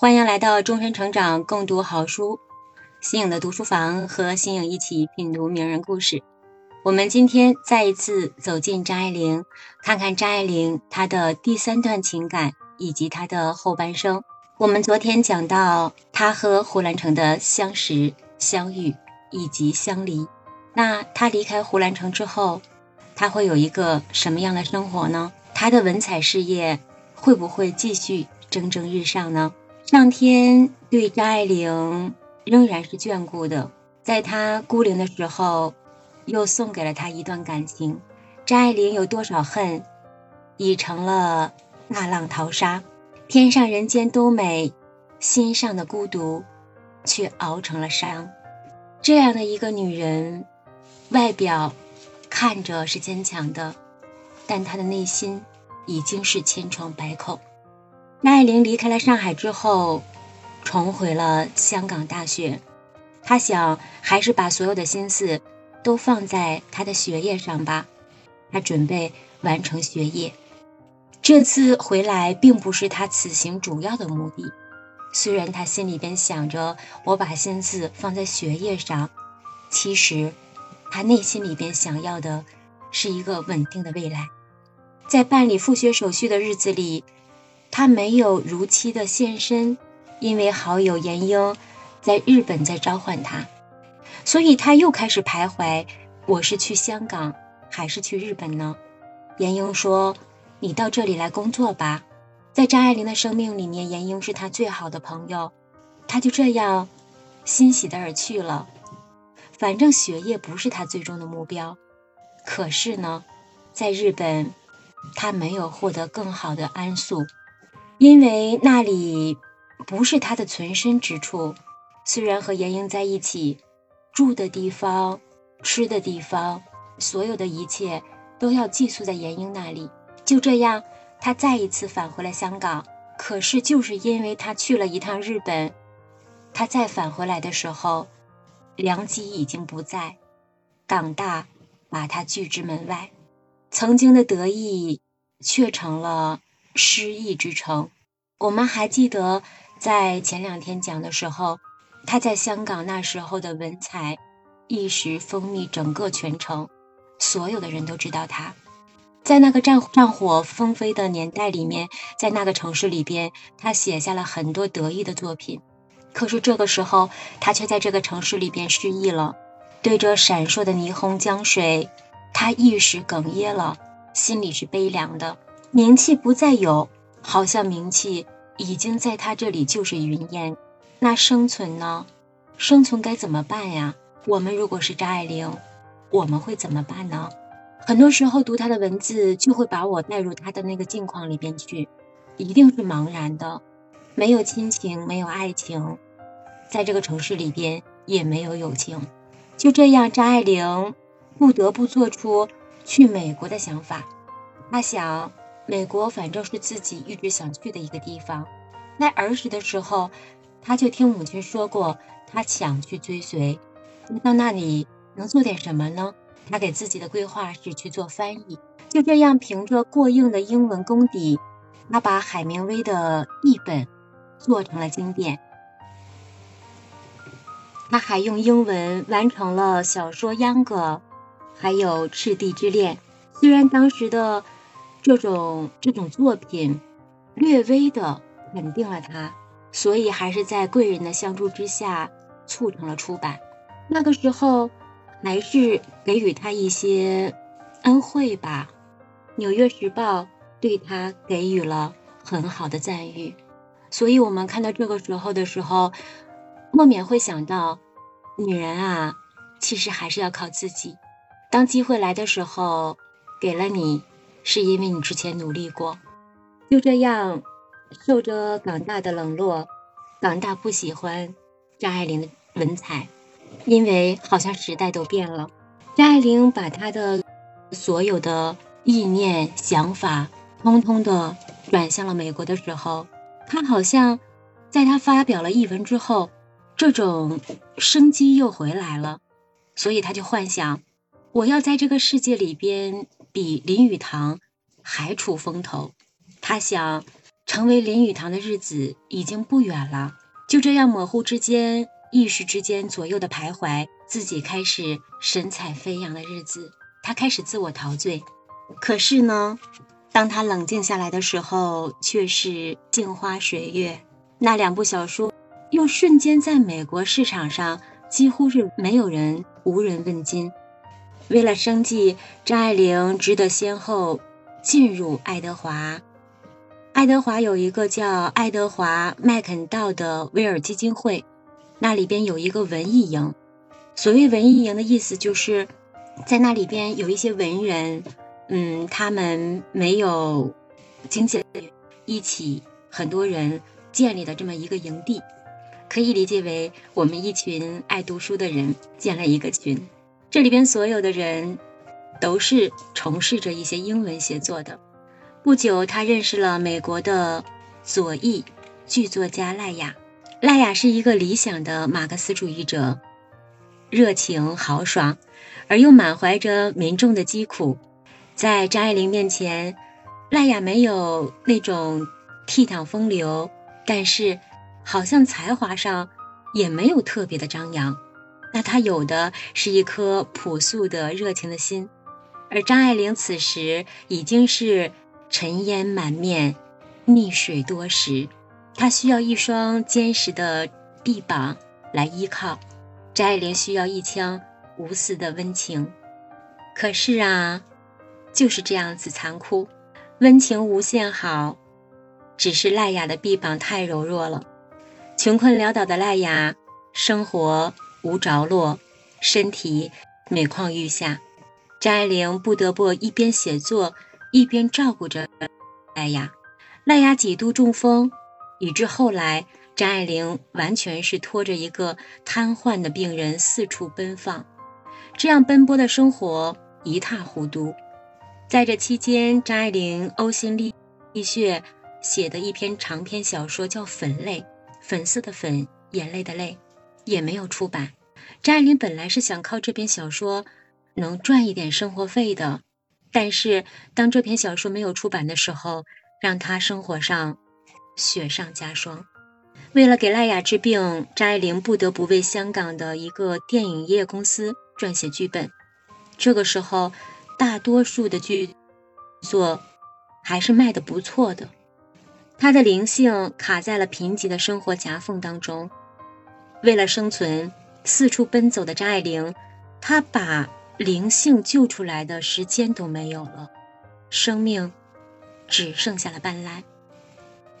欢迎来到终身成长共读好书，新颖的读书房和新颖一起品读名人故事。我们今天再一次走进张爱玲，看看张爱玲她的第三段情感以及她的后半生。我们昨天讲到她和胡兰成的相识、相遇以及相离。那她离开胡兰成之后，她会有一个什么样的生活呢？她的文采事业会不会继续蒸蒸日上呢？上天对张爱玲仍然是眷顾的，在她孤零的时候，又送给了她一段感情。张爱玲有多少恨，已成了大浪淘沙。天上人间都美，心上的孤独却熬成了伤。这样的一个女人，外表看着是坚强的，但她的内心已经是千疮百孔。张爱玲离开了上海之后，重回了香港大学。她想，还是把所有的心思都放在她的学业上吧。她准备完成学业。这次回来并不是她此行主要的目的。虽然她心里边想着我把心思放在学业上，其实她内心里边想要的是一个稳定的未来。在办理复学手续的日子里。他没有如期的现身，因为好友严英在日本在召唤他，所以他又开始徘徊：我是去香港还是去日本呢？严英说：“你到这里来工作吧。”在张爱玲的生命里面，严英是他最好的朋友，他就这样欣喜的而去了。反正学业不是他最终的目标，可是呢，在日本，他没有获得更好的安宿。因为那里不是他的存身之处，虽然和严英在一起，住的地方、吃的地方，所有的一切都要寄宿在严英那里。就这样，他再一次返回了香港。可是，就是因为他去了一趟日本，他再返回来的时候，良机已经不在，港大把他拒之门外，曾经的得意却成了。失意之城，我们还记得在前两天讲的时候，他在香港那时候的文采一时风靡整个全城，所有的人都知道他。在那个战战火纷飞的年代里面，在那个城市里边，他写下了很多得意的作品。可是这个时候，他却在这个城市里边失忆了，对着闪烁的霓虹江水，他一时哽咽了，心里是悲凉的。名气不再有，好像名气已经在他这里就是云烟。那生存呢？生存该怎么办呀？我们如果是张爱玲，我们会怎么办呢？很多时候读他的文字，就会把我带入他的那个境况里边去，一定是茫然的，没有亲情，没有爱情，在这个城市里边也没有友情。就这样，张爱玲不得不做出去美国的想法。他想。美国反正是自己一直想去的一个地方。在儿时的时候，他就听母亲说过，他想去追随。到那里能做点什么呢？他给自己的规划是去做翻译。就这样，凭着过硬的英文功底，他把海明威的译本做成了经典。他还用英文完成了小说《秧歌》，还有《赤地之恋》。虽然当时的。这种这种作品略微的肯定了他，所以还是在贵人的相助之下促成了出版。那个时候还是给予他一些恩惠吧，《纽约时报》对他给予了很好的赞誉。所以，我们看到这个时候的时候，莫免会想到，女人啊，其实还是要靠自己。当机会来的时候，给了你。是因为你之前努力过，就这样受着港大的冷落，港大不喜欢张爱玲的文采，因为好像时代都变了。张爱玲把她的所有的意念、想法，通通的转向了美国的时候，她好像在她发表了译文之后，这种生机又回来了，所以她就幻想，我要在这个世界里边。比林语堂还出风头，他想成为林语堂的日子已经不远了。就这样模糊之间，意识之间左右的徘徊，自己开始神采飞扬的日子，他开始自我陶醉。可是呢，当他冷静下来的时候，却是镜花水月。那两部小说又瞬间在美国市场上几乎是没有人无人问津。为了生计，张爱玲只得先后进入爱德华。爱德华有一个叫爱德华麦肯道的威尔基金会，那里边有一个文艺营。所谓文艺营的意思，就是在那里边有一些文人。嗯，他们没有经济一起，很多人建立的这么一个营地，可以理解为我们一群爱读书的人建了一个群。这里边所有的人都是从事着一些英文写作的。不久，他认识了美国的左翼剧作家赖雅。赖雅是一个理想的马克思主义者，热情豪爽，而又满怀着民众的疾苦。在张爱玲面前，赖雅没有那种倜傥风流，但是好像才华上也没有特别的张扬。那他有的是一颗朴素的热情的心，而张爱玲此时已经是尘烟满面，溺水多时，她需要一双坚实的臂膀来依靠。张爱玲需要一腔无私的温情。可是啊。就是这样子残酷，温情无限好，只是赖雅的臂膀太柔弱了。穷困潦倒的赖雅，生活无着落，身体每况愈下。张爱玲不得不一边写作，一边照顾着赖雅。赖雅几度中风，以致后来张爱玲完全是拖着一个瘫痪的病人四处奔放，这样奔波的生活一塌糊涂。在这期间，张爱玲呕心沥血写的一篇长篇小说叫《粉泪》，粉色的粉，眼泪的泪，也没有出版。张爱玲本来是想靠这篇小说能赚一点生活费的，但是当这篇小说没有出版的时候，让她生活上雪上加霜。为了给赖雅治病，张爱玲不得不为香港的一个电影业公司撰写剧本。这个时候。大多数的剧作还是卖的不错的。他的灵性卡在了贫瘠的生活夹缝当中，为了生存四处奔走的张爱玲，她把灵性救出来的时间都没有了，生命只剩下了半拉。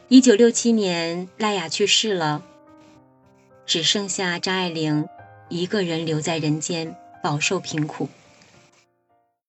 一九六七年，赖雅去世了，只剩下张爱玲一个人留在人间，饱受贫苦。